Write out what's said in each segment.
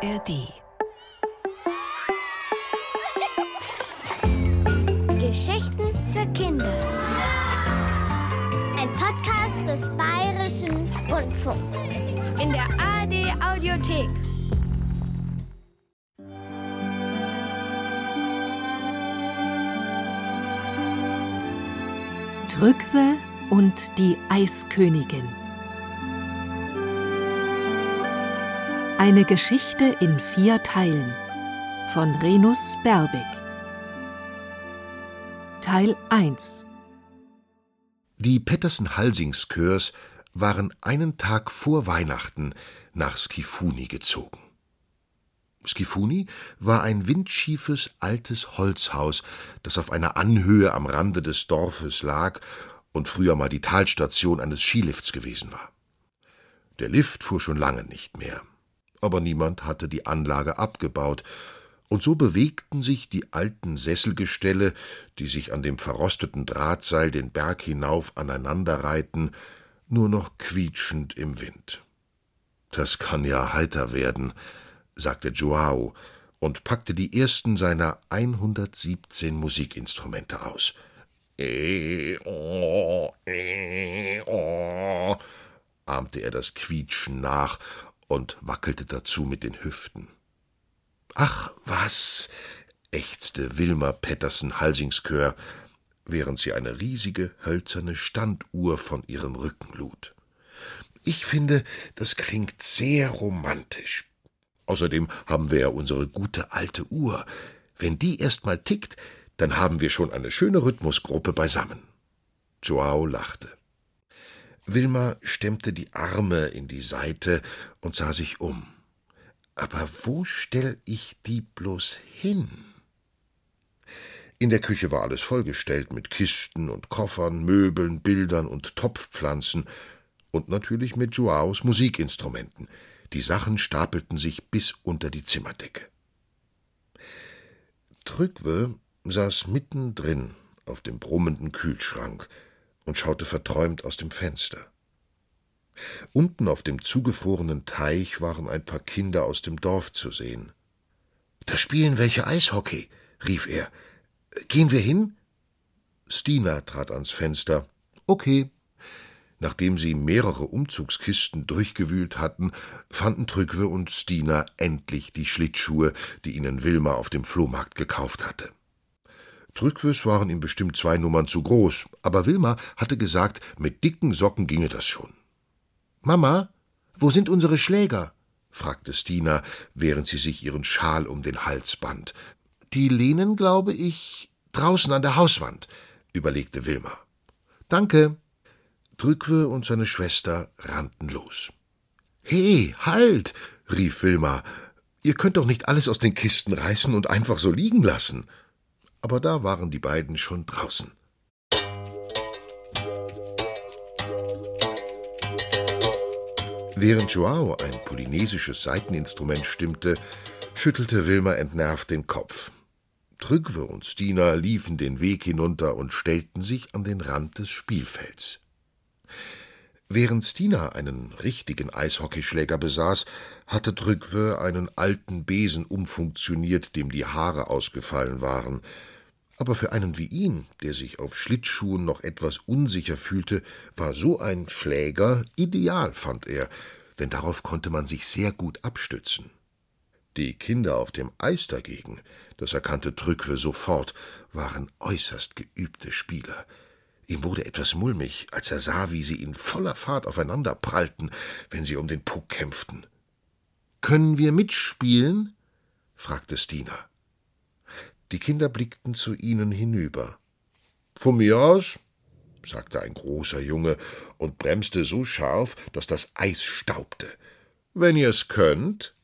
ARD. Geschichten für Kinder. Ein Podcast des Bayerischen Rundfunks. In der ARD Audiothek. Trückwe und die Eiskönigin. Eine Geschichte in vier Teilen von Renus Berbig. Teil 1 Die Pettersen-Halsings-Chörs waren einen Tag vor Weihnachten nach Skifuni gezogen. Skifuni war ein windschiefes altes Holzhaus, das auf einer Anhöhe am Rande des Dorfes lag und früher mal die Talstation eines Skilifts gewesen war. Der Lift fuhr schon lange nicht mehr, aber niemand hatte die Anlage abgebaut, und so bewegten sich die alten Sesselgestelle, die sich an dem verrosteten Drahtseil den Berg hinauf aneinanderreihten, nur noch quietschend im Wind. Das kann ja heiter werden, sagte Joao und packte die ersten seiner 117 Musikinstrumente aus. E, e, ahmte er das Quietschen nach und wackelte dazu mit den Hüften. Ach was, ächzte Wilma Pettersen Halsingskör, während sie eine riesige hölzerne Standuhr von ihrem Rücken lud. Ich finde, das klingt sehr romantisch. Außerdem haben wir ja unsere gute alte Uhr. Wenn die erst mal tickt, dann haben wir schon eine schöne Rhythmusgruppe beisammen. Joao lachte. Wilma stemmte die Arme in die Seite und sah sich um. Aber wo stell ich die bloß hin? In der Küche war alles vollgestellt mit Kisten und Koffern, Möbeln, Bildern und Topfpflanzen und natürlich mit Joaos Musikinstrumenten. Die Sachen stapelten sich bis unter die Zimmerdecke. Trygve saß mittendrin auf dem brummenden Kühlschrank und schaute verträumt aus dem Fenster. Unten auf dem zugefrorenen Teich waren ein paar Kinder aus dem Dorf zu sehen. Da spielen welche Eishockey, rief er. Gehen wir hin? Stina trat ans Fenster. Okay. Nachdem sie mehrere Umzugskisten durchgewühlt hatten, fanden Trygve und Stina endlich die Schlittschuhe, die ihnen Wilma auf dem Flohmarkt gekauft hatte. Trygves waren ihm bestimmt zwei Nummern zu groß, aber Wilma hatte gesagt, mit dicken Socken ginge das schon. Mama, wo sind unsere Schläger? fragte Stina, während sie sich ihren Schal um den Hals band. Die lehnen, glaube ich, draußen an der Hauswand, überlegte Wilma. Danke. Trückwe und seine Schwester rannten los. He, halt, rief Wilma. Ihr könnt doch nicht alles aus den Kisten reißen und einfach so liegen lassen. Aber da waren die beiden schon draußen. Während Joao ein polynesisches Saiteninstrument stimmte, schüttelte Wilma entnervt den Kopf. Trygve und Stina liefen den Weg hinunter und stellten sich an den Rand des Spielfelds. Während Stina einen richtigen Eishockeyschläger besaß, hatte Trygve einen alten Besen umfunktioniert, dem die Haare ausgefallen waren. Aber für einen wie ihn, der sich auf Schlittschuhen noch etwas unsicher fühlte, war so ein Schläger ideal, fand er, denn darauf konnte man sich sehr gut abstützen. Die Kinder auf dem Eis dagegen, das erkannte Trückwe sofort, waren äußerst geübte Spieler. Ihm wurde etwas mulmig, als er sah, wie sie in voller Fahrt aufeinander prallten, wenn sie um den Puck kämpften. Können wir mitspielen? fragte Stina. Die Kinder blickten zu ihnen hinüber. Von mir aus, sagte ein großer Junge und bremste so scharf, dass das Eis staubte. Wenn ihr's könnt.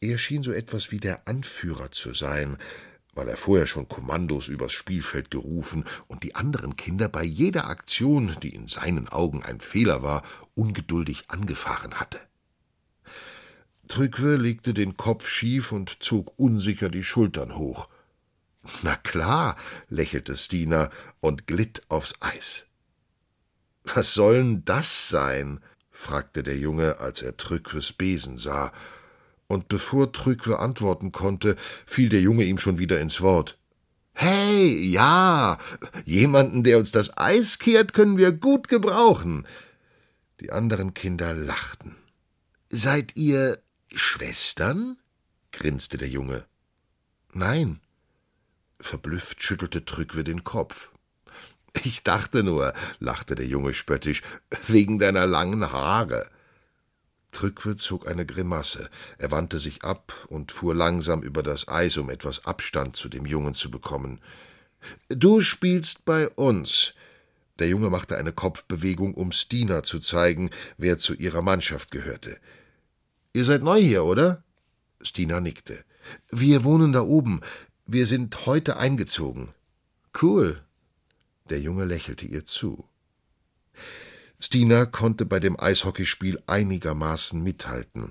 Er schien so etwas wie der Anführer zu sein, weil er vorher schon Kommandos übers Spielfeld gerufen und die anderen Kinder bei jeder Aktion, die in seinen Augen ein Fehler war, ungeduldig angefahren hatte. Trygve legte den Kopf schief und zog unsicher die Schultern hoch. Na klar, lächelte Stina und glitt aufs Eis. Was sollen das sein? fragte der Junge, als er Trygves Besen sah, und bevor Trückwe antworten konnte, fiel der Junge ihm schon wieder ins Wort. Hey, ja, jemanden, der uns das Eis kehrt, können wir gut gebrauchen. Die anderen Kinder lachten. Seid ihr Schwestern? grinste der Junge. Nein. Verblüfft schüttelte Trückwe den Kopf. Ich dachte nur, lachte der Junge spöttisch, wegen deiner langen Haare. Trückwe zog eine Grimasse, er wandte sich ab und fuhr langsam über das Eis, um etwas Abstand zu dem Jungen zu bekommen. Du spielst bei uns. Der Junge machte eine Kopfbewegung, um Stina zu zeigen, wer zu ihrer Mannschaft gehörte. Ihr seid neu hier, oder? Stina nickte. Wir wohnen da oben. Wir sind heute eingezogen. Cool. Der Junge lächelte ihr zu. Stina konnte bei dem Eishockeyspiel einigermaßen mithalten.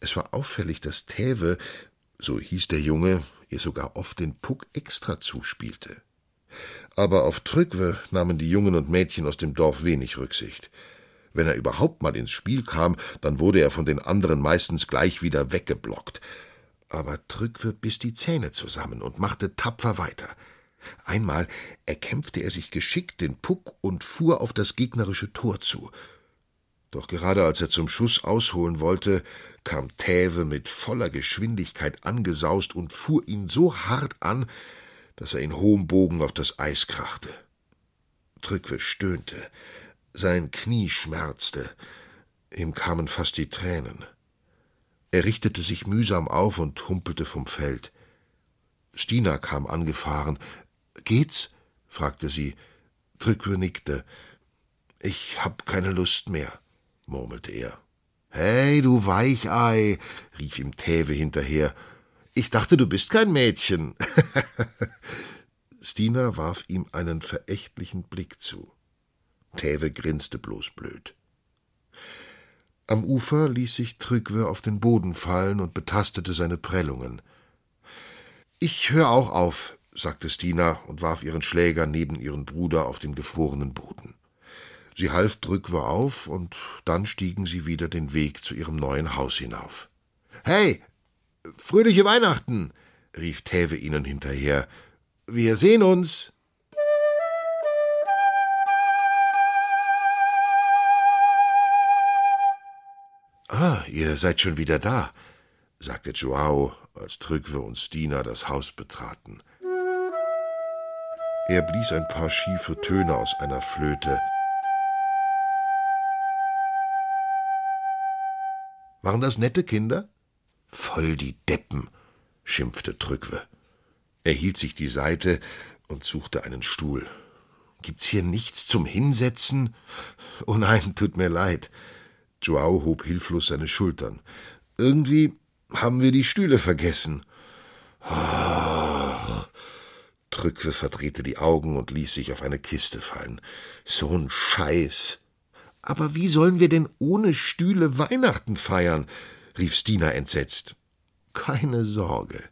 Es war auffällig, dass Täve, so hieß der Junge, ihr sogar oft den Puck extra zuspielte. Aber auf Trückwe nahmen die Jungen und Mädchen aus dem Dorf wenig Rücksicht. Wenn er überhaupt mal ins Spiel kam, dann wurde er von den anderen meistens gleich wieder weggeblockt. Aber Trückwe biss die Zähne zusammen und machte tapfer weiter. Einmal erkämpfte er sich geschickt den Puck und fuhr auf das gegnerische Tor zu. Doch gerade als er zum Schuss ausholen wollte, kam Täve mit voller Geschwindigkeit angesaust und fuhr ihn so hart an, dass er in hohem Bogen auf das Eis krachte. Trückwe stöhnte, sein Knie schmerzte, ihm kamen fast die Tränen. Er richtete sich mühsam auf und humpelte vom Feld. Stina kam angefahren. Geht's? fragte sie. Trückwe nickte. Ich hab keine Lust mehr, murmelte er. Hey, du Weichei, rief ihm Täve hinterher. Ich dachte, du bist kein Mädchen. Stina warf ihm einen verächtlichen Blick zu. Täve grinste bloß blöd. Am Ufer ließ sich Trygve auf den Boden fallen und betastete seine Prellungen. Ich hör auch auf, sagte Stina und warf ihren Schläger neben ihren Bruder auf den gefrorenen Boden. Sie half Drückwe auf, und dann stiegen sie wieder den Weg zu ihrem neuen Haus hinauf. Hey, fröhliche Weihnachten, rief Täve ihnen hinterher. Wir sehen uns. Ah, ihr seid schon wieder da, sagte Joao, als Trygve und Stina das Haus betraten. Er blies ein paar schiefe Töne aus einer Flöte. Waren das nette Kinder? Voll die Deppen, schimpfte Trygve. Er hielt sich die Seite und suchte einen Stuhl. Gibt's hier nichts zum Hinsetzen? Oh nein, tut mir leid. Joao hob hilflos seine Schultern. Irgendwie haben wir die Stühle vergessen. Oh. Trückwe verdrehte die Augen und ließ sich auf eine Kiste fallen. So'n Scheiß. Aber wie sollen wir denn ohne Stühle Weihnachten feiern? rief Stina entsetzt. Keine Sorge.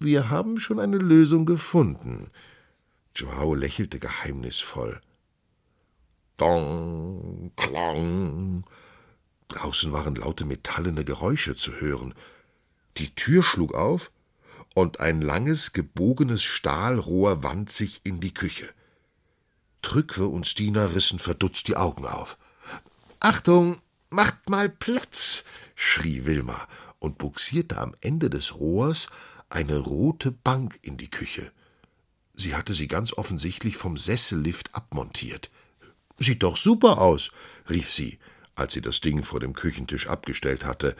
Wir haben schon eine Lösung gefunden. Joao lächelte geheimnisvoll. Dong, klang, Draußen waren laute metallene Geräusche zu hören. Die Tür schlug auf, und ein langes, gebogenes Stahlrohr wand sich in die Küche. Trückwe und Stina rissen verdutzt die Augen auf. Achtung, macht mal Platz, schrie Wilma und buxierte am Ende des Rohrs eine rote Bank in die Küche. Sie hatte sie ganz offensichtlich vom Sessellift abmontiert. Sieht doch super aus, rief sie als sie das Ding vor dem Küchentisch abgestellt hatte.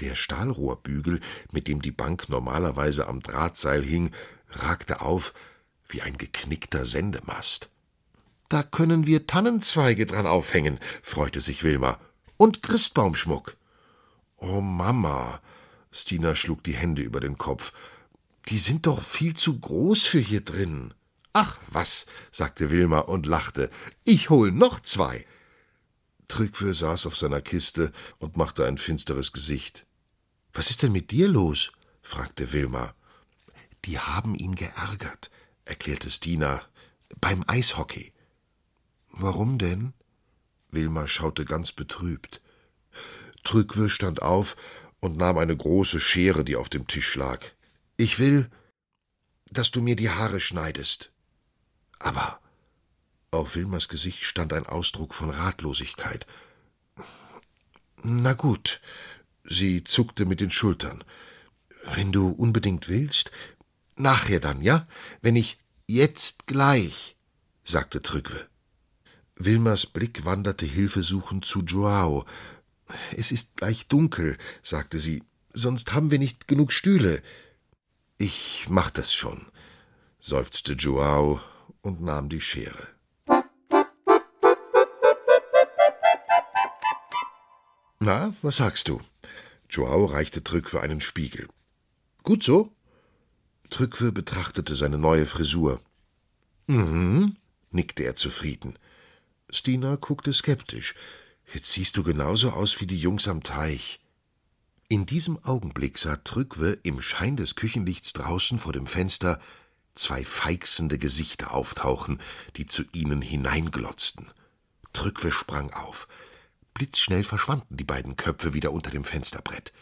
Der Stahlrohrbügel, mit dem die Bank normalerweise am Drahtseil hing, ragte auf wie ein geknickter Sendemast. Da können wir Tannenzweige dran aufhängen, freute sich Wilma. Und Christbaumschmuck. Oh Mama. Stina schlug die Hände über den Kopf. Die sind doch viel zu groß für hier drin. Ach was, sagte Wilma und lachte. Ich hol noch zwei. Trygve saß auf seiner Kiste und machte ein finsteres Gesicht. Was ist denn mit dir los? fragte Wilma. Die haben ihn geärgert, erklärte Stina, beim Eishockey. Warum denn? Wilma schaute ganz betrübt. Trygve stand auf und nahm eine große Schere, die auf dem Tisch lag. Ich will, dass du mir die Haare schneidest. Aber auf Wilmers Gesicht stand ein Ausdruck von Ratlosigkeit. Na gut, sie zuckte mit den Schultern. Wenn du unbedingt willst, nachher dann, ja? Wenn ich jetzt gleich, sagte Trückwe. Wilmers Blick wanderte hilfesuchend zu Joao. Es ist gleich dunkel, sagte sie, sonst haben wir nicht genug Stühle. Ich mach das schon, seufzte Joao und nahm die Schere. Na, was sagst du? Joao reichte Trückwe einen Spiegel. Gut so? Trückwe betrachtete seine neue Frisur. Mhm, nickte er zufrieden. Stina guckte skeptisch. Jetzt siehst du genauso aus wie die Jungs am Teich. In diesem Augenblick sah Trückwe im Schein des Küchenlichts draußen vor dem Fenster zwei feixende Gesichter auftauchen, die zu ihnen hineinglotzten. Trückwe sprang auf. Blitzschnell verschwanden die beiden Köpfe wieder unter dem Fensterbrett.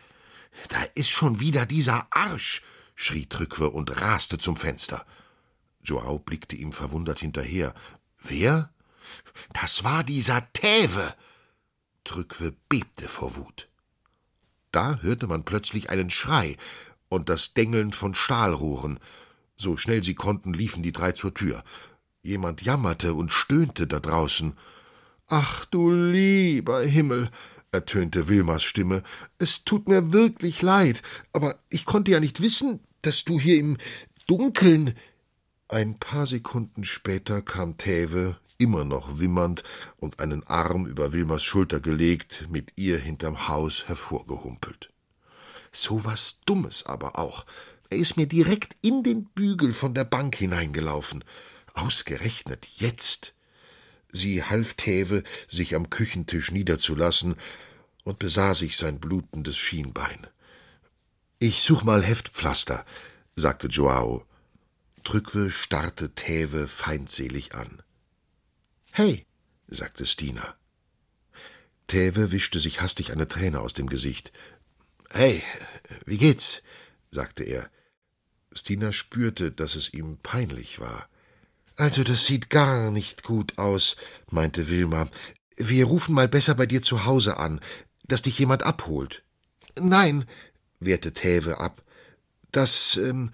Da ist schon wieder dieser Arsch, schrie Trückwe und raste zum Fenster. Joao blickte ihm verwundert hinterher. Wer? Das war dieser Täve. Trückwe bebte vor Wut. Da hörte man plötzlich einen Schrei und das Dengeln von Stahlrohren. So schnell sie konnten, liefen die drei zur Tür. Jemand jammerte und stöhnte da draußen. Ach du lieber Himmel, ertönte Wilmers Stimme, es tut mir wirklich leid, aber ich konnte ja nicht wissen, dass du hier im Dunkeln. Ein paar Sekunden später kam Täve immer noch wimmernd und einen Arm über Wilmers Schulter gelegt, mit ihr hinterm Haus hervorgehumpelt. So was Dummes aber auch. Er ist mir direkt in den Bügel von der Bank hineingelaufen. Ausgerechnet jetzt. Sie half Täve, sich am Küchentisch niederzulassen und besah sich sein blutendes Schienbein. Ich such mal Heftpflaster, sagte Joao. Trückwe starrte Täve feindselig an. Hey, sagte Stina. Täve wischte sich hastig eine Träne aus dem Gesicht. Hey, wie geht's? sagte er. Stina spürte, dass es ihm peinlich war. Also, das sieht gar nicht gut aus, meinte Wilma. Wir rufen mal besser bei dir zu Hause an, dass dich jemand abholt. Nein, wehrte Täve ab. Das, ähm,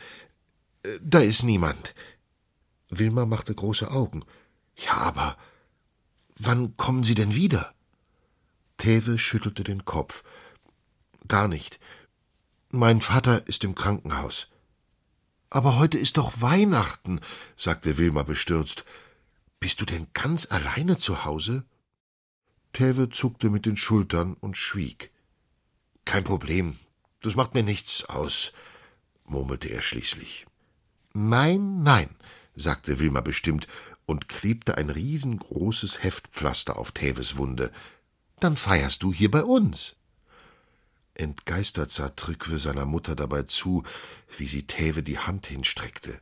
da ist niemand. Wilma machte große Augen. Ja, aber wann kommen Sie denn wieder? Tewe schüttelte den Kopf. Gar nicht. Mein Vater ist im Krankenhaus. Aber heute ist doch Weihnachten, sagte Wilma bestürzt. Bist du denn ganz alleine zu Hause? Tewe zuckte mit den Schultern und schwieg. Kein Problem, das macht mir nichts aus, murmelte er schließlich. Nein, nein, sagte Wilma bestimmt und klebte ein riesengroßes Heftpflaster auf Teves Wunde. Dann feierst du hier bei uns. Entgeistert sah Trückwe seiner Mutter dabei zu, wie sie Teve die Hand hinstreckte.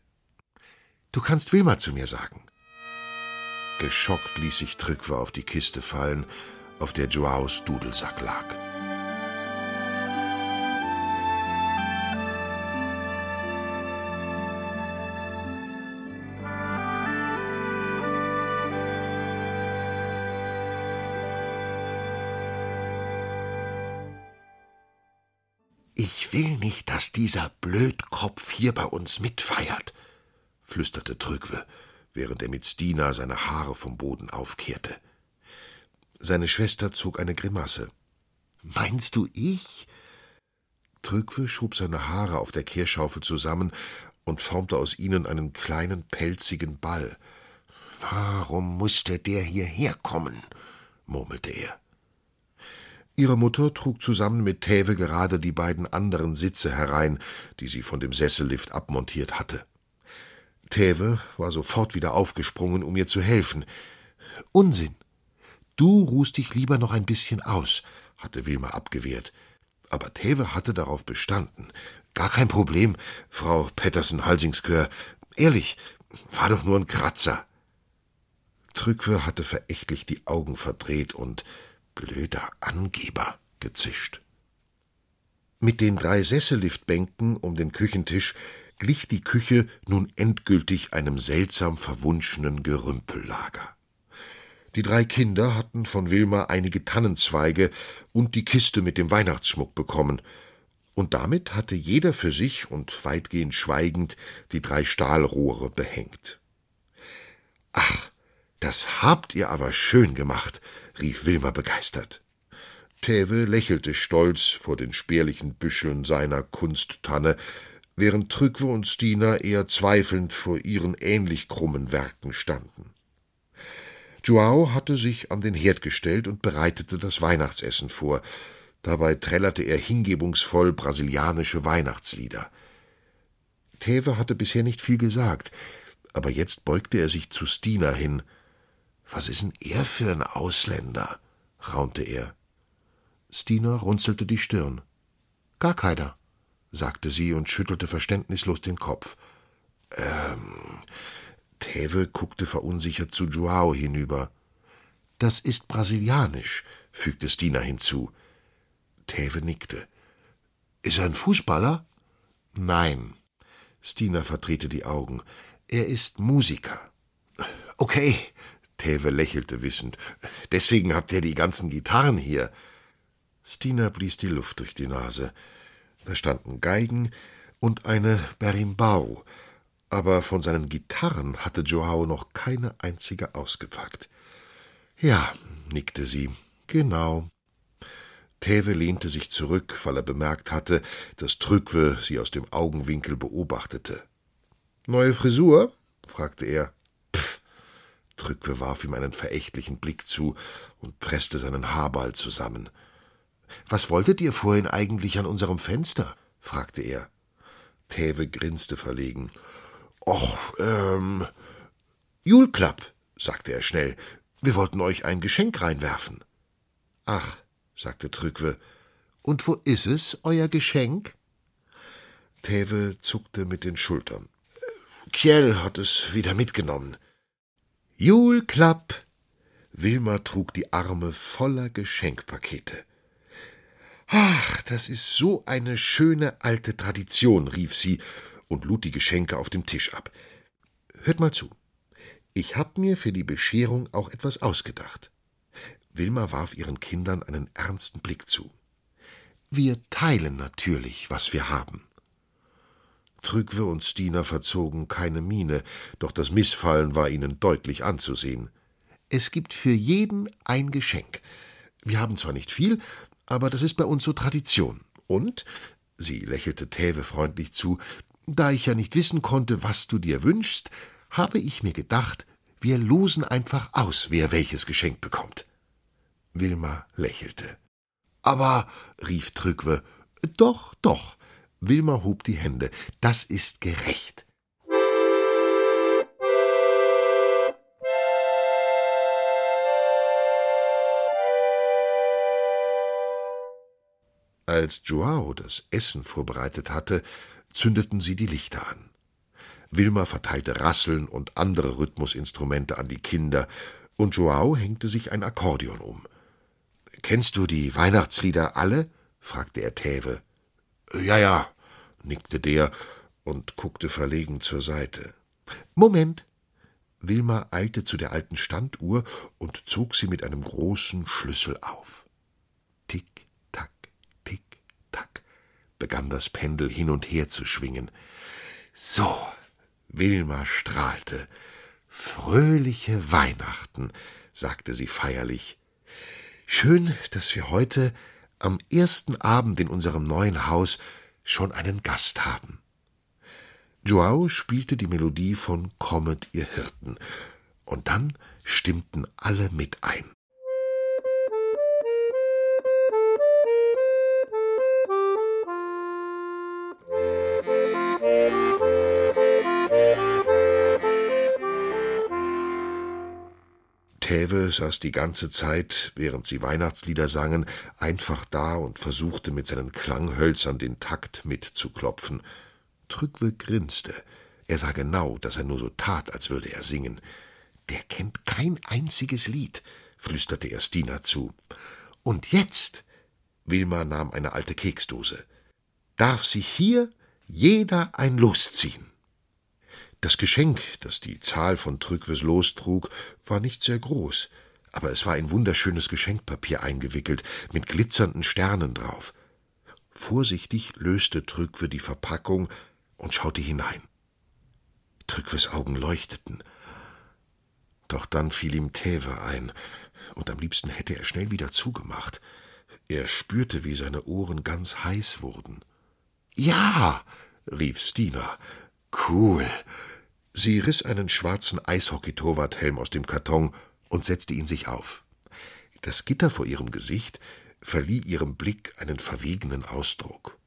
Du kannst Wilma zu mir sagen. Geschockt ließ sich Trückwe auf die Kiste fallen, auf der Joaos Dudelsack lag. Will nicht, dass dieser Blödkopf hier bei uns mitfeiert, flüsterte Trückwe, während er mit Stina seine Haare vom Boden aufkehrte. Seine Schwester zog eine Grimasse. Meinst du ich? Trückwe schob seine Haare auf der Kehrschaufel zusammen und formte aus ihnen einen kleinen pelzigen Ball. Warum musste der hierher kommen? murmelte er. Ihre Mutter trug zusammen mit Täve gerade die beiden anderen Sitze herein, die sie von dem Sessellift abmontiert hatte. Täve war sofort wieder aufgesprungen, um ihr zu helfen. Unsinn. Du ruhst dich lieber noch ein bisschen aus, hatte Wilma abgewehrt. Aber Täve hatte darauf bestanden. Gar kein Problem, Frau Pettersen-Halsingskör. Ehrlich, war doch nur ein Kratzer. Trückwe hatte verächtlich die Augen verdreht und Blöder Angeber, gezischt. Mit den drei Sesselliftbänken um den Küchentisch glich die Küche nun endgültig einem seltsam verwunschenen Gerümpellager. Die drei Kinder hatten von Wilma einige Tannenzweige und die Kiste mit dem Weihnachtsschmuck bekommen, und damit hatte jeder für sich und weitgehend schweigend die drei Stahlrohre behängt. Ach, das habt ihr aber schön gemacht, rief Wilma begeistert. Täve lächelte stolz vor den spärlichen Büscheln seiner Kunsttanne, während Trückwe und Stina eher zweifelnd vor ihren ähnlich krummen Werken standen. Joao hatte sich an den Herd gestellt und bereitete das Weihnachtsessen vor. Dabei trällerte er hingebungsvoll brasilianische Weihnachtslieder. Teve hatte bisher nicht viel gesagt, aber jetzt beugte er sich zu Stina hin. Was ist denn er für ein Ausländer? raunte er. Stina runzelte die Stirn. Gar keiner, sagte sie und schüttelte verständnislos den Kopf. Ähm, Teve guckte verunsichert zu Joao hinüber. Das ist brasilianisch, fügte Stina hinzu. Teve nickte. Ist er ein Fußballer? Nein. Stina verdrehte die Augen. Er ist Musiker. Okay, Teve lächelte wissend. Deswegen habt ihr die ganzen Gitarren hier. Stina blies die Luft durch die Nase. Da standen Geigen und eine Berimbau, aber von seinen Gitarren hatte Joao noch keine einzige ausgepackt. Ja, nickte sie, genau. Teve lehnte sich zurück, weil er bemerkt hatte, dass Trückwe sie aus dem Augenwinkel beobachtete. Neue Frisur? fragte er. Pff. Trückwe warf ihm einen verächtlichen Blick zu und presste seinen Haarball zusammen. Was wolltet ihr vorhin eigentlich an unserem Fenster? fragte er. Teve grinste verlegen. Och, ähm. Julklapp, sagte er schnell. Wir wollten euch ein Geschenk reinwerfen. Ach, sagte Trückwe. Und wo ist es, euer Geschenk? Teve zuckte mit den Schultern. Kjell hat es wieder mitgenommen. Julklapp! Wilma trug die Arme voller Geschenkpakete. Ach, das ist so eine schöne alte Tradition, rief sie und lud die Geschenke auf dem Tisch ab. Hört mal zu. Ich hab mir für die Bescherung auch etwas ausgedacht. Wilma warf ihren Kindern einen ernsten Blick zu. Wir teilen natürlich, was wir haben. Trügwe und Stina verzogen keine Miene, doch das Missfallen war ihnen deutlich anzusehen. Es gibt für jeden ein Geschenk. Wir haben zwar nicht viel, aber das ist bei uns so Tradition. Und, sie lächelte Täve freundlich zu, da ich ja nicht wissen konnte, was du dir wünschst, habe ich mir gedacht, wir losen einfach aus, wer welches Geschenk bekommt. Wilma lächelte. Aber, rief Trückwe, doch, doch. Wilma hob die Hände. Das ist gerecht. Als Joao das Essen vorbereitet hatte, zündeten sie die Lichter an. Wilma verteilte Rasseln und andere Rhythmusinstrumente an die Kinder, und Joao hängte sich ein Akkordeon um. Kennst du die Weihnachtslieder alle? fragte er Täve. Ja, ja, nickte der und guckte verlegen zur Seite. Moment. Wilma eilte zu der alten Standuhr und zog sie mit einem großen Schlüssel auf. Tick, tack, tick, tack, begann das Pendel hin und her zu schwingen. So, Wilma strahlte. Fröhliche Weihnachten, sagte sie feierlich. Schön, dass wir heute am ersten Abend in unserem neuen Haus schon einen Gast haben. Joao spielte die Melodie von Kommet, ihr Hirten, und dann stimmten alle mit ein. Täve saß die ganze Zeit, während sie Weihnachtslieder sangen, einfach da und versuchte mit seinen Klanghölzern den Takt mitzuklopfen. Trückwe grinste. Er sah genau, dass er nur so tat, als würde er singen. Der kennt kein einziges Lied, flüsterte er Stina zu. Und jetzt? Wilma nahm eine alte Keksdose. darf sich hier jeder ein Los ziehen. Das Geschenk, das die Zahl von Trückwes Los trug, war nicht sehr groß, aber es war in wunderschönes Geschenkpapier eingewickelt, mit glitzernden Sternen drauf. Vorsichtig löste Trückwe die Verpackung und schaute hinein. Trückwes Augen leuchteten. Doch dann fiel ihm Täve ein, und am liebsten hätte er schnell wieder zugemacht. Er spürte, wie seine Ohren ganz heiß wurden. Ja, rief Stina. Cool. Sie riss einen schwarzen Eishockey-Torwarthelm aus dem Karton und setzte ihn sich auf. Das Gitter vor ihrem Gesicht verlieh ihrem Blick einen verwegenen Ausdruck.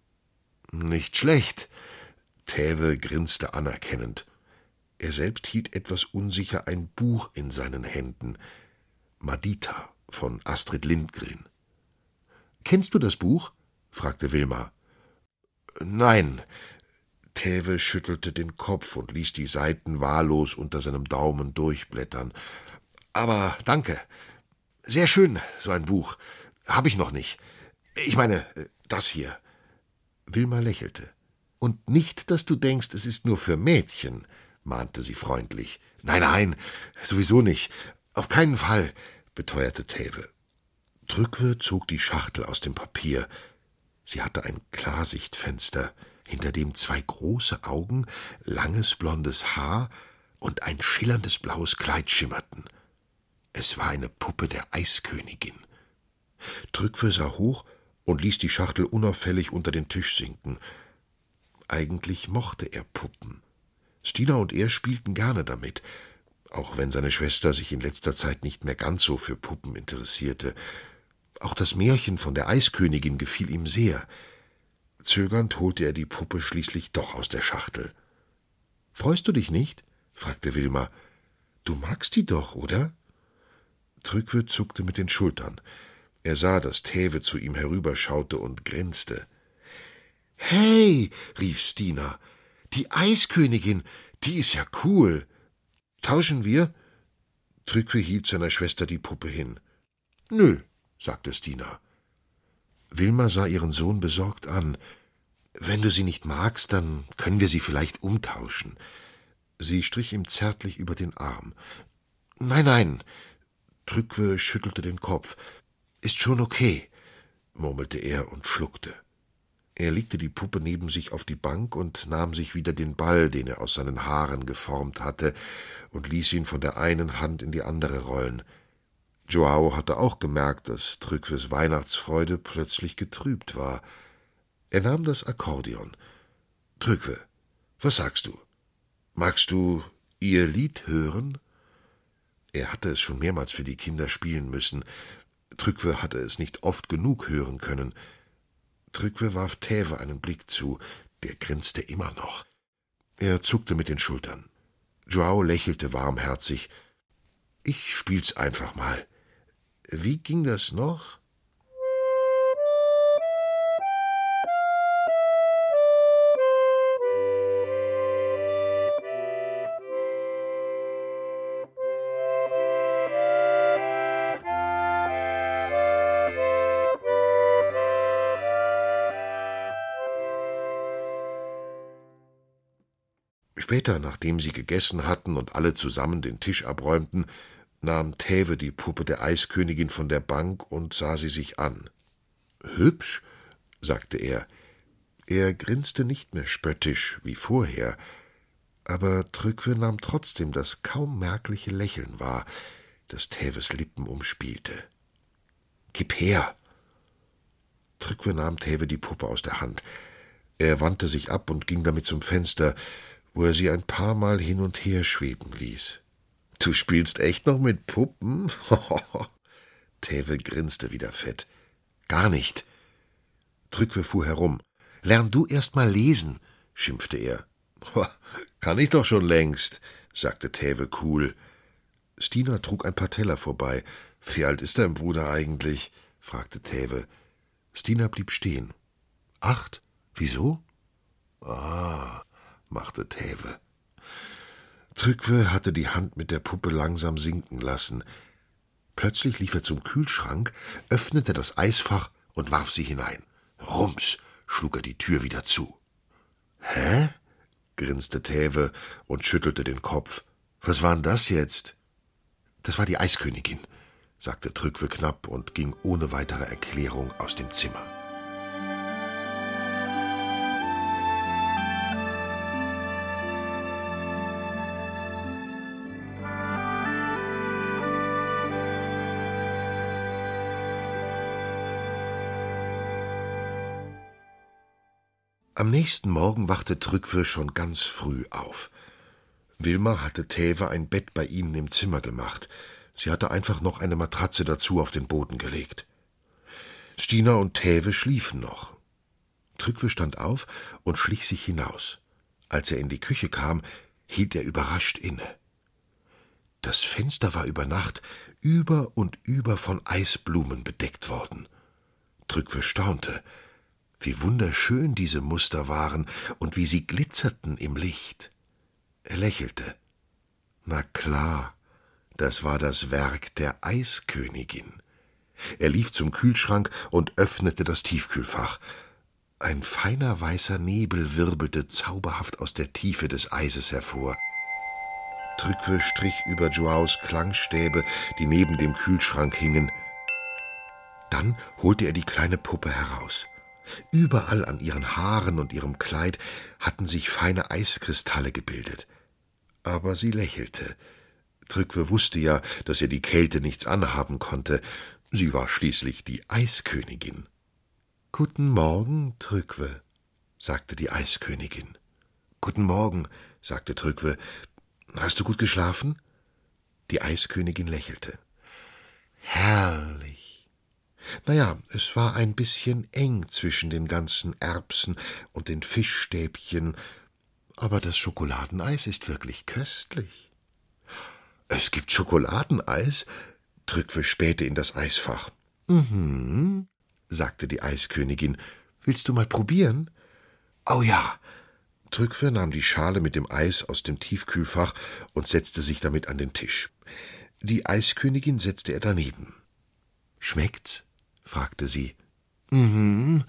Nicht schlecht. Täve grinste anerkennend. Er selbst hielt etwas unsicher ein Buch in seinen Händen. Madita von Astrid Lindgren. Kennst du das Buch? fragte Wilma. Nein. Täve schüttelte den Kopf und ließ die Seiten wahllos unter seinem Daumen durchblättern. Aber danke. Sehr schön, so ein Buch. Hab ich noch nicht. Ich meine, das hier. Wilma lächelte. Und nicht, dass du denkst, es ist nur für Mädchen, mahnte sie freundlich. Nein, nein, sowieso nicht. Auf keinen Fall, beteuerte Täve. Drückwe zog die Schachtel aus dem Papier. Sie hatte ein Klarsichtfenster, hinter dem zwei große Augen, langes blondes Haar und ein schillerndes blaues Kleid schimmerten. Es war eine Puppe der Eiskönigin. Drückwe sah hoch und ließ die Schachtel unauffällig unter den Tisch sinken. Eigentlich mochte er Puppen. Stina und er spielten gerne damit, auch wenn seine Schwester sich in letzter Zeit nicht mehr ganz so für Puppen interessierte. Auch das Märchen von der Eiskönigin gefiel ihm sehr. Zögernd holte er die Puppe schließlich doch aus der Schachtel. Freust du dich nicht? fragte Wilma. Du magst die doch, oder? Trückwe zuckte mit den Schultern. Er sah, dass Täve zu ihm herüberschaute und grinste. Hey, rief Stina, die Eiskönigin, die ist ja cool. Tauschen wir? Trückwe hielt seiner Schwester die Puppe hin. Nö, sagte Stina. Wilma sah ihren Sohn besorgt an. Wenn du sie nicht magst, dann können wir sie vielleicht umtauschen. Sie strich ihm zärtlich über den Arm. Nein, nein. Trückwe schüttelte den Kopf. Ist schon okay, murmelte er und schluckte. Er legte die Puppe neben sich auf die Bank und nahm sich wieder den Ball, den er aus seinen Haaren geformt hatte, und ließ ihn von der einen Hand in die andere rollen. Joao hatte auch gemerkt, dass Trückwes Weihnachtsfreude plötzlich getrübt war. Er nahm das Akkordeon. Trückwe, was sagst du? Magst du ihr Lied hören? Er hatte es schon mehrmals für die Kinder spielen müssen. Trückwe hatte es nicht oft genug hören können. Trückwe warf Täve einen Blick zu, der grinste immer noch. Er zuckte mit den Schultern. Joao lächelte warmherzig. Ich spiel's einfach mal. Wie ging das noch? Später, nachdem sie gegessen hatten und alle zusammen den Tisch abräumten, nahm Täve die Puppe der Eiskönigin von der Bank und sah sie sich an. Hübsch, sagte er. Er grinste nicht mehr spöttisch wie vorher, aber Trückwe nahm trotzdem das kaum merkliche Lächeln wahr, das Täves Lippen umspielte. Gib her! Trückwe nahm Täve die Puppe aus der Hand. Er wandte sich ab und ging damit zum Fenster, wo er sie ein paar Mal hin und her schweben ließ. Du spielst echt noch mit Puppen? Tewe grinste wieder fett. Gar nicht. Drückwe fuhr herum. Lern du erst mal lesen, schimpfte er. Kann ich doch schon längst, sagte Tewe cool. Stina trug ein paar Teller vorbei. Wie alt ist dein Bruder eigentlich? fragte Tewe. Stina blieb stehen. Acht? Wieso? Ah, machte Tewe. Trückwe hatte die Hand mit der Puppe langsam sinken lassen. Plötzlich lief er zum Kühlschrank, öffnete das Eisfach und warf sie hinein. Rums, schlug er die Tür wieder zu. Hä? grinste Täve und schüttelte den Kopf. Was war denn das jetzt? Das war die Eiskönigin, sagte Trückwe knapp und ging ohne weitere Erklärung aus dem Zimmer. Am nächsten Morgen wachte Trückwe schon ganz früh auf. Wilma hatte Täve ein Bett bei ihnen im Zimmer gemacht. Sie hatte einfach noch eine Matratze dazu auf den Boden gelegt. Stina und Täve schliefen noch. Trückwe stand auf und schlich sich hinaus. Als er in die Küche kam, hielt er überrascht inne. Das Fenster war über Nacht über und über von Eisblumen bedeckt worden. Trückwe staunte wie wunderschön diese Muster waren und wie sie glitzerten im Licht. Er lächelte. Na klar, das war das Werk der Eiskönigin. Er lief zum Kühlschrank und öffnete das Tiefkühlfach. Ein feiner weißer Nebel wirbelte zauberhaft aus der Tiefe des Eises hervor. Trückwe strich über Joaos Klangstäbe, die neben dem Kühlschrank hingen. Dann holte er die kleine Puppe heraus. Überall an ihren Haaren und ihrem Kleid hatten sich feine Eiskristalle gebildet. Aber sie lächelte. Trückwe wusste ja, dass ihr die Kälte nichts anhaben konnte. Sie war schließlich die Eiskönigin. Guten Morgen, Trückwe, sagte die Eiskönigin. Guten Morgen, sagte Trückwe. Hast du gut geschlafen? Die Eiskönigin lächelte. Herrlich. Naja, es war ein bisschen eng zwischen den ganzen Erbsen und den Fischstäbchen, aber das Schokoladeneis ist wirklich köstlich. Es gibt Schokoladeneis? Trückwe spähte in das Eisfach. Mhm, sagte die Eiskönigin. Willst du mal probieren? Oh ja. Trückwe nahm die Schale mit dem Eis aus dem Tiefkühlfach und setzte sich damit an den Tisch. Die Eiskönigin setzte er daneben. Schmeckt's? Fragte sie. Mhm.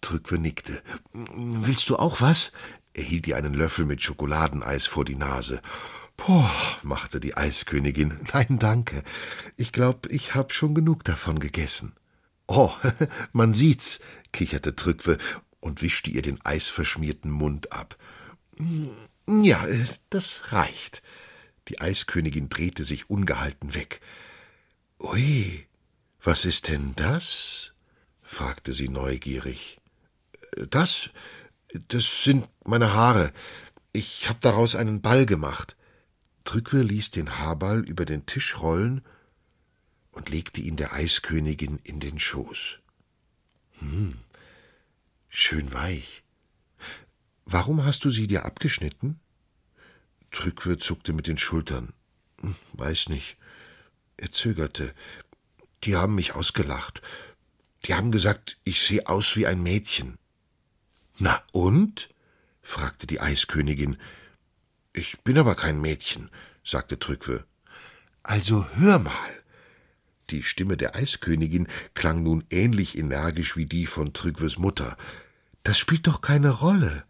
Trückwe nickte. Willst du auch was? Er hielt ihr einen Löffel mit Schokoladeneis vor die Nase. Boah, machte die Eiskönigin. Nein, danke. Ich glaub, ich hab schon genug davon gegessen. Oh, man sieht's, kicherte Trückwe und wischte ihr den eisverschmierten Mund ab. Ja, das reicht. Die Eiskönigin drehte sich ungehalten weg. Ui, was ist denn das? fragte sie neugierig. Das? Das sind meine Haare. Ich hab daraus einen Ball gemacht. Trückwe ließ den Haarball über den Tisch rollen und legte ihn der Eiskönigin in den Schoß. Hm, schön weich. Warum hast du sie dir abgeschnitten? Trückwe zuckte mit den Schultern. Hm, weiß nicht. Er zögerte. Die haben mich ausgelacht. Die haben gesagt, ich sehe aus wie ein Mädchen. Na und? fragte die Eiskönigin. Ich bin aber kein Mädchen, sagte Trückwe. Also hör mal. Die Stimme der Eiskönigin klang nun ähnlich energisch wie die von Trückwes Mutter. Das spielt doch keine Rolle.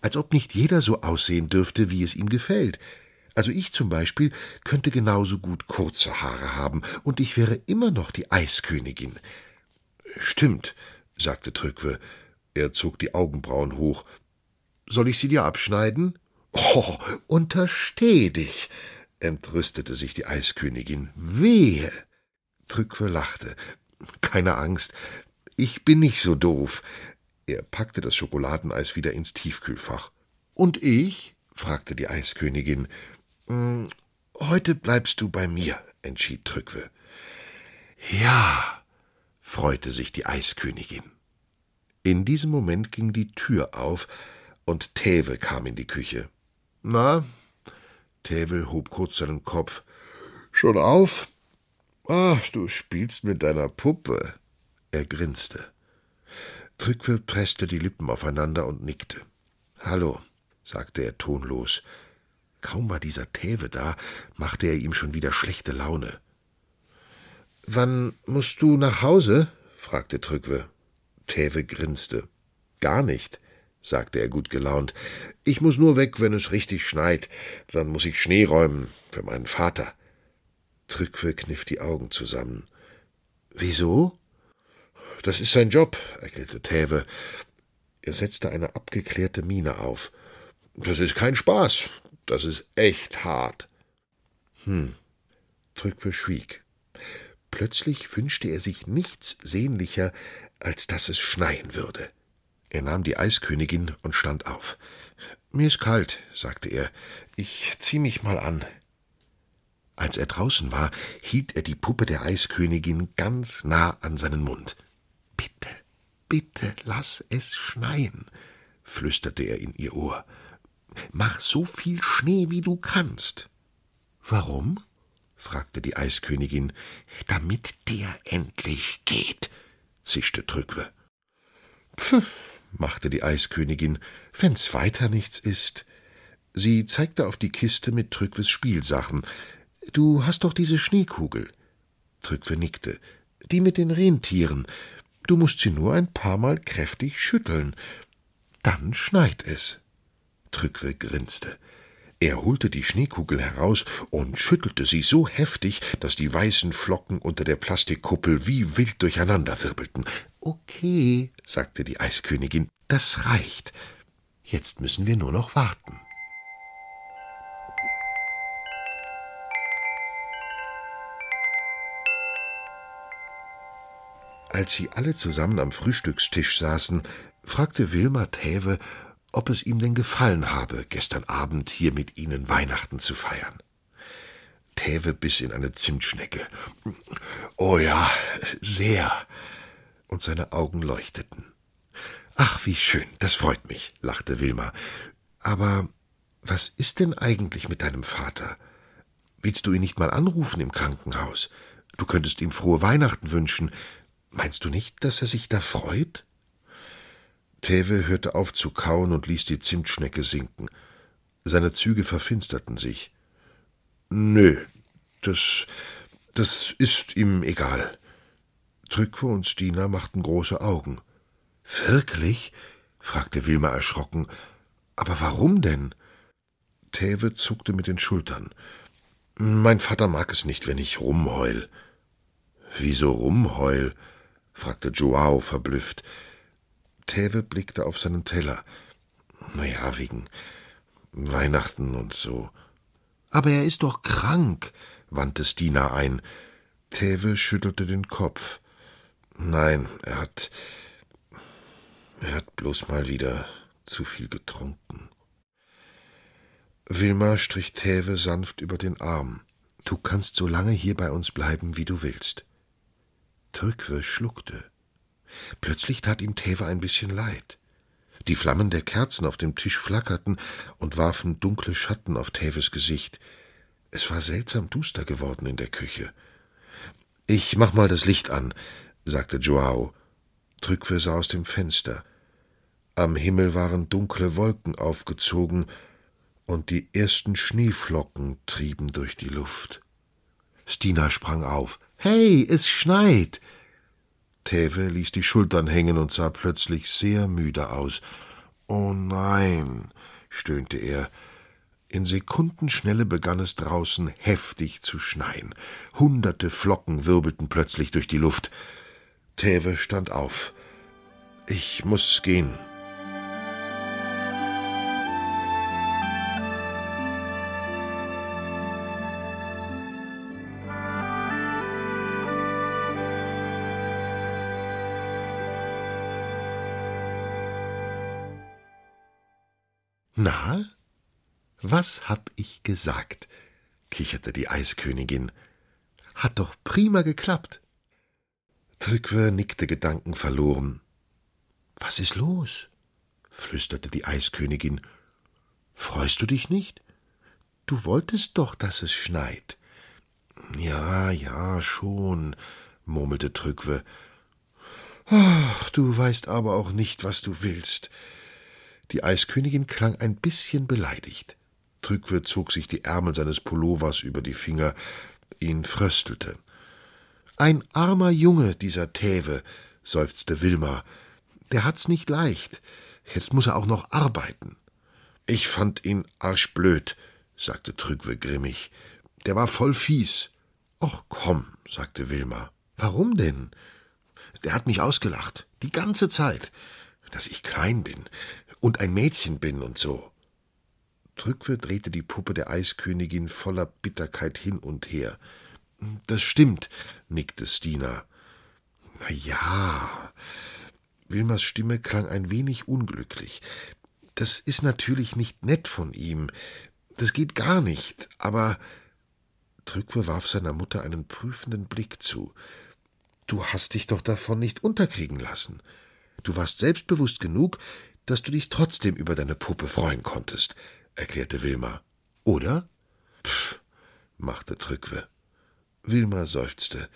Als ob nicht jeder so aussehen dürfte, wie es ihm gefällt. Also ich zum Beispiel könnte genauso gut kurze Haare haben, und ich wäre immer noch die Eiskönigin. Stimmt, sagte Trückwe. Er zog die Augenbrauen hoch. Soll ich sie dir abschneiden? Oh, untersteh dich, entrüstete sich die Eiskönigin. Wehe! Trückwe lachte. Keine Angst, ich bin nicht so doof. Er packte das Schokoladeneis wieder ins Tiefkühlfach. Und ich? fragte die Eiskönigin. Hm, heute bleibst du bei mir, entschied Trückwe. Ja, freute sich die Eiskönigin. In diesem Moment ging die Tür auf und Täve kam in die Küche. Na? Täve hob kurz seinen Kopf. Schon auf? Ach, du spielst mit deiner Puppe. Er grinste. Trückwe presste die Lippen aufeinander und nickte. Hallo, sagte er tonlos. Kaum war dieser Täve da, machte er ihm schon wieder schlechte Laune. Wann musst du nach Hause? fragte Trückwe. Täve grinste. Gar nicht, sagte er gut gelaunt. Ich muss nur weg, wenn es richtig schneit. Dann muss ich Schnee räumen für meinen Vater. Trückwe kniff die Augen zusammen. Wieso? Das ist sein Job, erklärte Täve. Er setzte eine abgeklärte Miene auf. Das ist kein Spaß. Das ist echt hart. Hm. Trückwe schwieg. Plötzlich wünschte er sich nichts sehnlicher, als dass es schneien würde. Er nahm die Eiskönigin und stand auf. Mir ist kalt, sagte er. Ich zieh mich mal an. Als er draußen war, hielt er die Puppe der Eiskönigin ganz nah an seinen Mund. Bitte, bitte lass es schneien, flüsterte er in ihr Ohr. Mach so viel Schnee, wie du kannst. Warum? fragte die Eiskönigin. Damit der endlich geht, zischte Trückwe. Pff, machte die Eiskönigin, wenn's weiter nichts ist. Sie zeigte auf die Kiste mit Trückwes Spielsachen. Du hast doch diese Schneekugel. Trückwe nickte. Die mit den Rentieren. Du musst sie nur ein paar Mal kräftig schütteln. Dann schneit es. Trückwe grinste. Er holte die Schneekugel heraus und schüttelte sie so heftig, dass die weißen Flocken unter der Plastikkuppel wie wild durcheinanderwirbelten. Okay, sagte die Eiskönigin, das reicht. Jetzt müssen wir nur noch warten. Als sie alle zusammen am Frühstückstisch saßen, fragte Wilma Täve, ob es ihm denn gefallen habe, gestern Abend hier mit ihnen Weihnachten zu feiern. Täve biss in eine Zimtschnecke. Oh ja, sehr. Und seine Augen leuchteten. Ach, wie schön, das freut mich, lachte Wilma. Aber was ist denn eigentlich mit deinem Vater? Willst du ihn nicht mal anrufen im Krankenhaus? Du könntest ihm frohe Weihnachten wünschen. Meinst du nicht, dass er sich da freut? Tewe hörte auf zu kauen und ließ die Zimtschnecke sinken. Seine Züge verfinsterten sich. Nö, das, das ist ihm egal. Trückwe und Stina machten große Augen. Wirklich? fragte Wilma erschrocken. Aber warum denn? Tewe zuckte mit den Schultern. Mein Vater mag es nicht, wenn ich rumheul. Wieso rumheul? fragte Joao verblüfft. Täve blickte auf seinen Teller. Na ja, wegen Weihnachten und so. Aber er ist doch krank, wandte Stina ein. Täve schüttelte den Kopf. Nein, er hat. Er hat bloß mal wieder zu viel getrunken. Wilma strich Täve sanft über den Arm. Du kannst so lange hier bei uns bleiben, wie du willst. Trückwe schluckte. Plötzlich tat ihm Teva ein bisschen leid. Die Flammen der Kerzen auf dem Tisch flackerten und warfen dunkle Schatten auf Teves Gesicht. Es war seltsam duster geworden in der Küche. Ich mach mal das Licht an, sagte Joao. Trückwe sah aus dem Fenster. Am Himmel waren dunkle Wolken aufgezogen, und die ersten Schneeflocken trieben durch die Luft. Stina sprang auf. Hey, es schneit. Tewe ließ die Schultern hängen und sah plötzlich sehr müde aus. Oh nein, stöhnte er. In Sekundenschnelle begann es draußen heftig zu schneien. Hunderte Flocken wirbelten plötzlich durch die Luft. Tewe stand auf. Ich muss gehen. Na, was hab ich gesagt? kicherte die Eiskönigin. Hat doch prima geklappt. Trückwe nickte gedankenverloren. Was ist los? flüsterte die Eiskönigin. Freust du dich nicht? Du wolltest doch, dass es schneit. Ja, ja, schon, murmelte Trückwe. Ach, du weißt aber auch nicht, was du willst. Die Eiskönigin klang ein bisschen beleidigt. Trückwe zog sich die Ärmel seines Pullovers über die Finger, ihn fröstelte. Ein armer Junge, dieser Täve, seufzte Wilma. Der hat's nicht leicht. Jetzt muss er auch noch arbeiten. Ich fand ihn arschblöd, sagte Trügwe grimmig. Der war voll fies. Och komm, sagte Wilma. Warum denn? Der hat mich ausgelacht. Die ganze Zeit. Dass ich klein bin und ein Mädchen bin und so. Trückwe drehte die Puppe der Eiskönigin voller Bitterkeit hin und her. Das stimmt, nickte Stina. Na ja. Wilmers Stimme klang ein wenig unglücklich. Das ist natürlich nicht nett von ihm. Das geht gar nicht, aber. Trückwe warf seiner Mutter einen prüfenden Blick zu. Du hast dich doch davon nicht unterkriegen lassen. Du warst selbstbewusst genug, dass du dich trotzdem über deine Puppe freuen konntest erklärte Wilma. Oder? Pff, machte Trückwe. Wilma seufzte.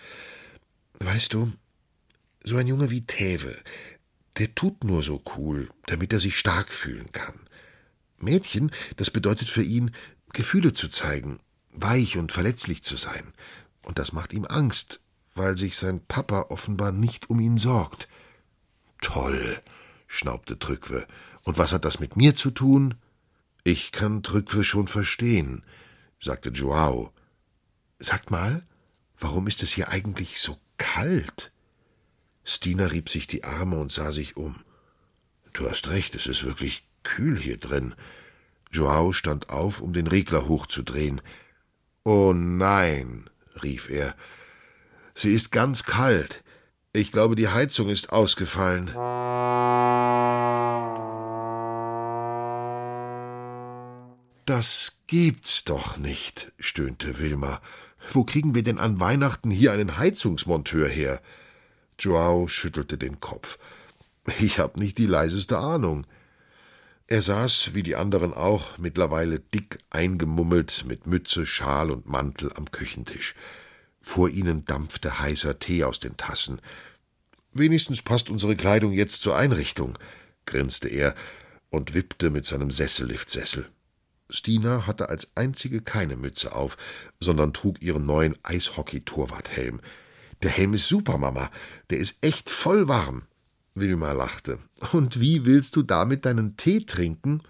Weißt du, so ein Junge wie Tewe, der tut nur so cool, damit er sich stark fühlen kann. Mädchen, das bedeutet für ihn, Gefühle zu zeigen, weich und verletzlich zu sein. Und das macht ihm Angst, weil sich sein Papa offenbar nicht um ihn sorgt. Toll, schnaubte Trückwe. Und was hat das mit mir zu tun? Ich kann Trückwe schon verstehen, sagte Joao. Sagt mal, warum ist es hier eigentlich so kalt? Stina rieb sich die Arme und sah sich um. Du hast recht, es ist wirklich kühl hier drin. Joao stand auf, um den Regler hochzudrehen. Oh nein, rief er. Sie ist ganz kalt. Ich glaube, die Heizung ist ausgefallen. Das gibt's doch nicht, stöhnte Wilma. Wo kriegen wir denn an Weihnachten hier einen Heizungsmonteur her? Joao schüttelte den Kopf. Ich hab nicht die leiseste Ahnung. Er saß, wie die anderen auch, mittlerweile dick eingemummelt mit Mütze, Schal und Mantel am Küchentisch. Vor ihnen dampfte heißer Tee aus den Tassen. Wenigstens passt unsere Kleidung jetzt zur Einrichtung, grinste er und wippte mit seinem Sesselliftsessel. Stina hatte als einzige keine Mütze auf, sondern trug ihren neuen Eishockey-Torwarthelm. Der Helm ist super, Mama. Der ist echt voll warm. Wilma lachte. Und wie willst du damit deinen Tee trinken?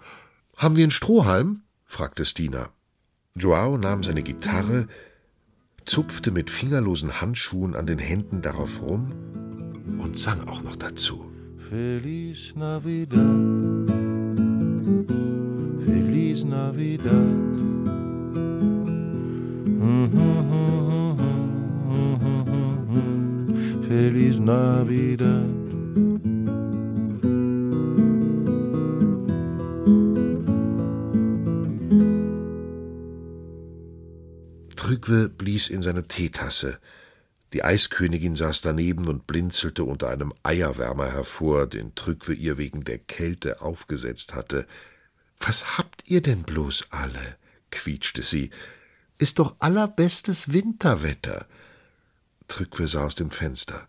Haben wir einen Strohhalm? fragte Stina. Joao nahm seine Gitarre, zupfte mit fingerlosen Handschuhen an den Händen darauf rum und sang auch noch dazu. Feliz Navidad. Feliz Navidad. Feliz Navidad. Trygve blies in seine Teetasse. Die Eiskönigin saß daneben und blinzelte unter einem Eierwärmer hervor, den Trygve ihr wegen der Kälte aufgesetzt hatte. Was habt ihr denn bloß alle? quietschte sie. Ist doch allerbestes Winterwetter. Trückwe sah aus dem Fenster.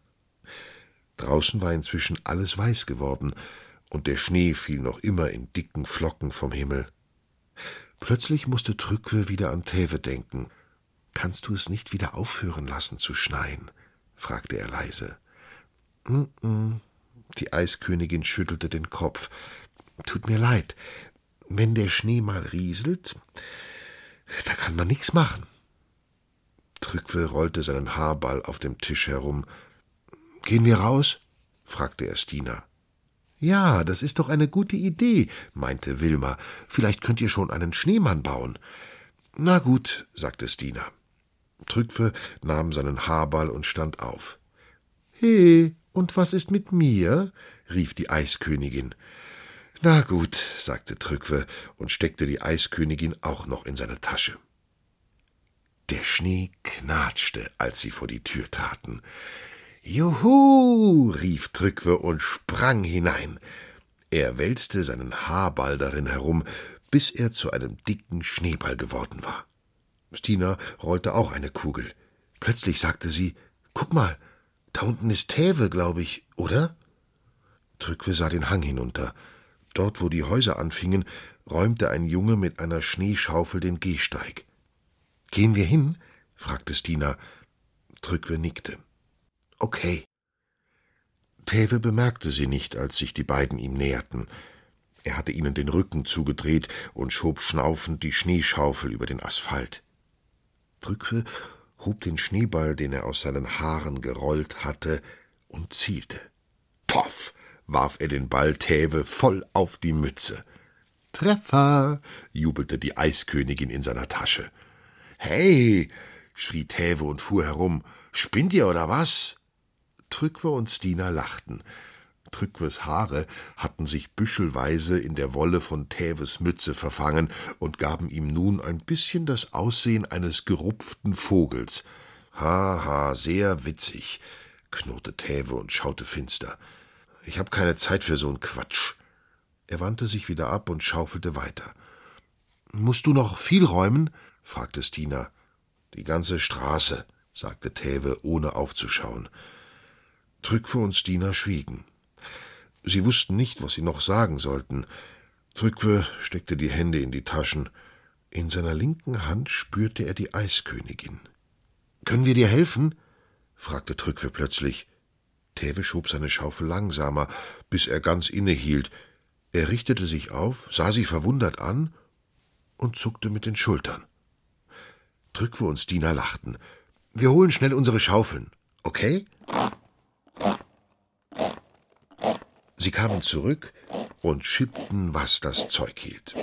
Draußen war inzwischen alles weiß geworden, und der Schnee fiel noch immer in dicken Flocken vom Himmel. Plötzlich musste Trückwe wieder an Tewe denken. Kannst du es nicht wieder aufhören lassen zu schneien? fragte er leise. Mm -mm. Die Eiskönigin schüttelte den Kopf. Tut mir leid, wenn der Schnee mal rieselt, da kann man nichts machen. Trückwe rollte seinen Haarball auf dem Tisch herum. Gehen wir raus? fragte er Stina. Ja, das ist doch eine gute Idee, meinte Wilma. Vielleicht könnt ihr schon einen Schneemann bauen. Na gut, sagte Stina. Trückwe nahm seinen Haarball und stand auf. He, und was ist mit mir? rief die Eiskönigin. Na gut, sagte Trückwe und steckte die Eiskönigin auch noch in seine Tasche. Der Schnee knatschte, als sie vor die Tür traten. Juhu, rief Trückwe und sprang hinein. Er wälzte seinen Haarball darin herum, bis er zu einem dicken Schneeball geworden war. Stina rollte auch eine Kugel. Plötzlich sagte sie: Guck mal, da unten ist Täve, glaube ich, oder? Trückwe sah den Hang hinunter. Dort, wo die Häuser anfingen, räumte ein Junge mit einer Schneeschaufel den Gehsteig. Gehen wir hin? fragte Stina. Trückwe nickte. Okay. Tewe bemerkte sie nicht, als sich die beiden ihm näherten. Er hatte ihnen den Rücken zugedreht und schob schnaufend die Schneeschaufel über den Asphalt. Drücke hob den Schneeball, den er aus seinen Haaren gerollt hatte, und zielte. Poff! warf er den Ball Täve voll auf die Mütze. Treffer! jubelte die Eiskönigin in seiner Tasche. Hey! schrie Täve und fuhr herum. Spinnt ihr oder was? Trückwe und Stina lachten. Trückwes Haare hatten sich büschelweise in der Wolle von Täves Mütze verfangen und gaben ihm nun ein bisschen das Aussehen eines gerupften Vogels. Haha, ha, sehr witzig, knurrte Täve und schaute finster. Ich hab keine Zeit für so'n Quatsch. Er wandte sich wieder ab und schaufelte weiter. Musst du noch viel räumen? fragte Stina. Die ganze Straße, sagte Täve, ohne aufzuschauen. Trückwe und Stina schwiegen. Sie wussten nicht, was sie noch sagen sollten. Trückwe steckte die Hände in die Taschen. In seiner linken Hand spürte er die Eiskönigin. Können wir dir helfen? fragte Trückwe plötzlich. Täve schob seine Schaufel langsamer, bis er ganz innehielt. Er richtete sich auf, sah sie verwundert an und zuckte mit den Schultern. Trückwe und Stina lachten. Wir holen schnell unsere Schaufeln, okay? Sie kamen zurück und schippten, was das Zeug hielt.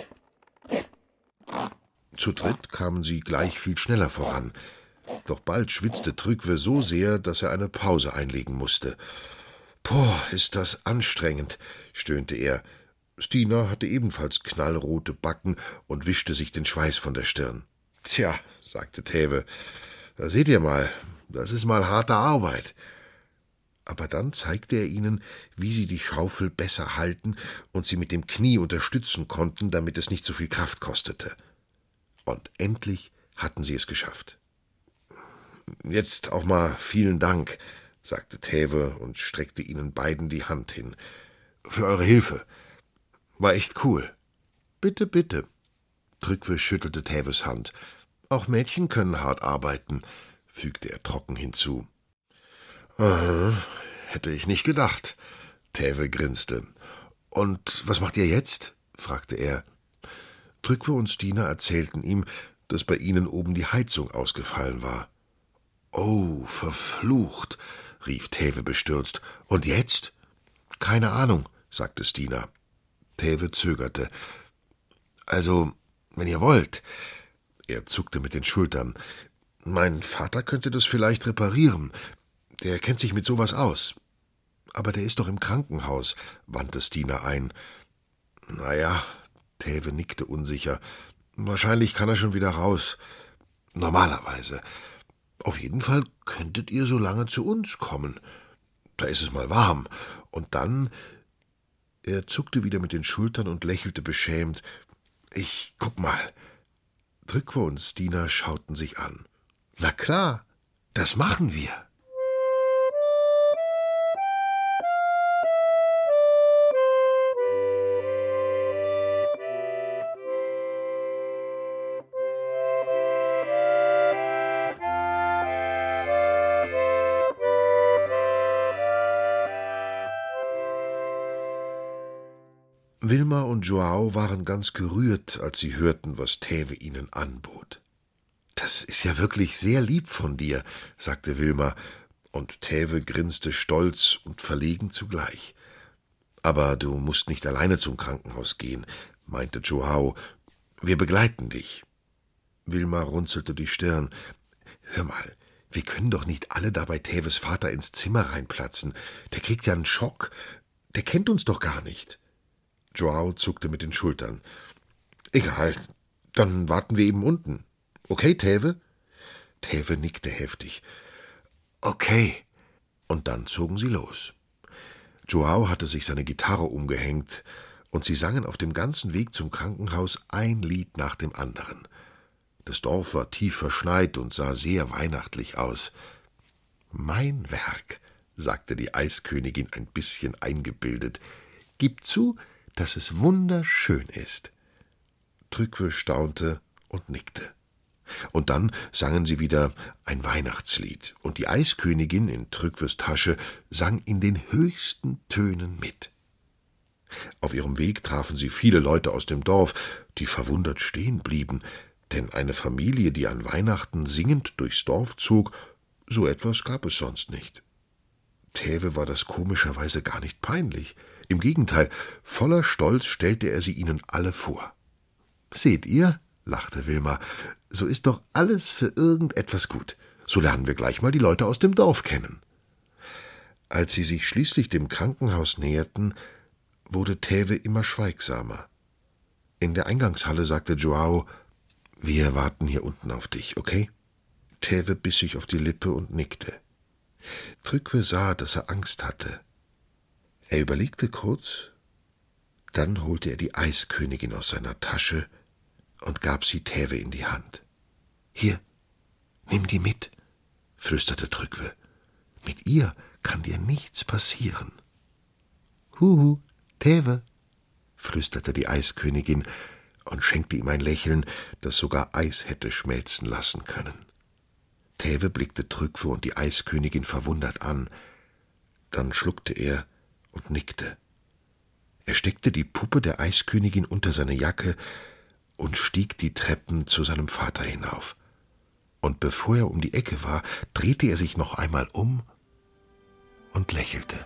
Zu dritt kamen sie gleich viel schneller voran. Doch bald schwitzte Trückwe so sehr, dass er eine Pause einlegen musste. Boah, ist das anstrengend, stöhnte er. Stina hatte ebenfalls knallrote Backen und wischte sich den Schweiß von der Stirn. Tja, sagte Täve, da seht ihr mal, das ist mal harte Arbeit aber dann zeigte er ihnen, wie sie die Schaufel besser halten und sie mit dem Knie unterstützen konnten, damit es nicht so viel Kraft kostete. Und endlich hatten sie es geschafft. Jetzt auch mal vielen Dank, sagte Täve und streckte ihnen beiden die Hand hin. Für eure Hilfe. War echt cool. Bitte, bitte. Trückwe schüttelte Täves Hand. Auch Mädchen können hart arbeiten, fügte er trocken hinzu. Äh, hätte ich nicht gedacht. Täve grinste. Und was macht ihr jetzt? fragte er. Trückwe und Stina erzählten ihm, dass bei ihnen oben die Heizung ausgefallen war. Oh, verflucht, rief Täve bestürzt. Und jetzt? Keine Ahnung, sagte Stina. Täve zögerte. Also, wenn ihr wollt. Er zuckte mit den Schultern. Mein Vater könnte das vielleicht reparieren. Der kennt sich mit sowas aus. Aber der ist doch im Krankenhaus, wandte Stina ein. Na ja, Täve nickte unsicher. Wahrscheinlich kann er schon wieder raus. Normalerweise. Auf jeden Fall könntet ihr so lange zu uns kommen. Da ist es mal warm. Und dann. Er zuckte wieder mit den Schultern und lächelte beschämt. Ich guck mal. Trückwe und Stina schauten sich an. Na klar, das machen wir. Wilma und Joao waren ganz gerührt, als sie hörten, was Täve ihnen anbot. Das ist ja wirklich sehr lieb von dir, sagte Wilma, und Täve grinste stolz und verlegen zugleich. Aber du musst nicht alleine zum Krankenhaus gehen, meinte Joao. Wir begleiten dich. Wilma runzelte die Stirn. Hör mal, wir können doch nicht alle da bei Täves Vater ins Zimmer reinplatzen. Der kriegt ja einen Schock. Der kennt uns doch gar nicht. Joao zuckte mit den Schultern. Egal, dann warten wir eben unten. Okay, Täve? Täve nickte heftig. Okay. Und dann zogen sie los. Joao hatte sich seine Gitarre umgehängt, und sie sangen auf dem ganzen Weg zum Krankenhaus ein Lied nach dem anderen. Das Dorf war tief verschneit und sah sehr weihnachtlich aus. Mein Werk, sagte die Eiskönigin ein bisschen eingebildet. Gib zu, dass es wunderschön ist. Trückwe staunte und nickte. Und dann sangen sie wieder ein Weihnachtslied, und die Eiskönigin in Trückwes Tasche sang in den höchsten Tönen mit. Auf ihrem Weg trafen sie viele Leute aus dem Dorf, die verwundert stehen blieben, denn eine Familie, die an Weihnachten singend durchs Dorf zog, so etwas gab es sonst nicht. Täve war das komischerweise gar nicht peinlich. Im Gegenteil, voller Stolz stellte er sie ihnen alle vor. Seht ihr, lachte Wilma, so ist doch alles für irgendetwas gut. So lernen wir gleich mal die Leute aus dem Dorf kennen. Als sie sich schließlich dem Krankenhaus näherten, wurde Täve immer schweigsamer. In der Eingangshalle sagte Joao, wir warten hier unten auf dich, okay? Täve biss sich auf die Lippe und nickte. Trückwe sah, dass er Angst hatte. Er überlegte kurz, dann holte er die Eiskönigin aus seiner Tasche und gab sie Täve in die Hand. Hier, nimm die mit, flüsterte Trückwe. Mit ihr kann dir nichts passieren. Huhu, Täve, flüsterte die Eiskönigin und schenkte ihm ein Lächeln, das sogar Eis hätte schmelzen lassen können. Täve blickte Trückwe und die Eiskönigin verwundert an, dann schluckte er und nickte. Er steckte die Puppe der Eiskönigin unter seine Jacke und stieg die Treppen zu seinem Vater hinauf. Und bevor er um die Ecke war, drehte er sich noch einmal um und lächelte.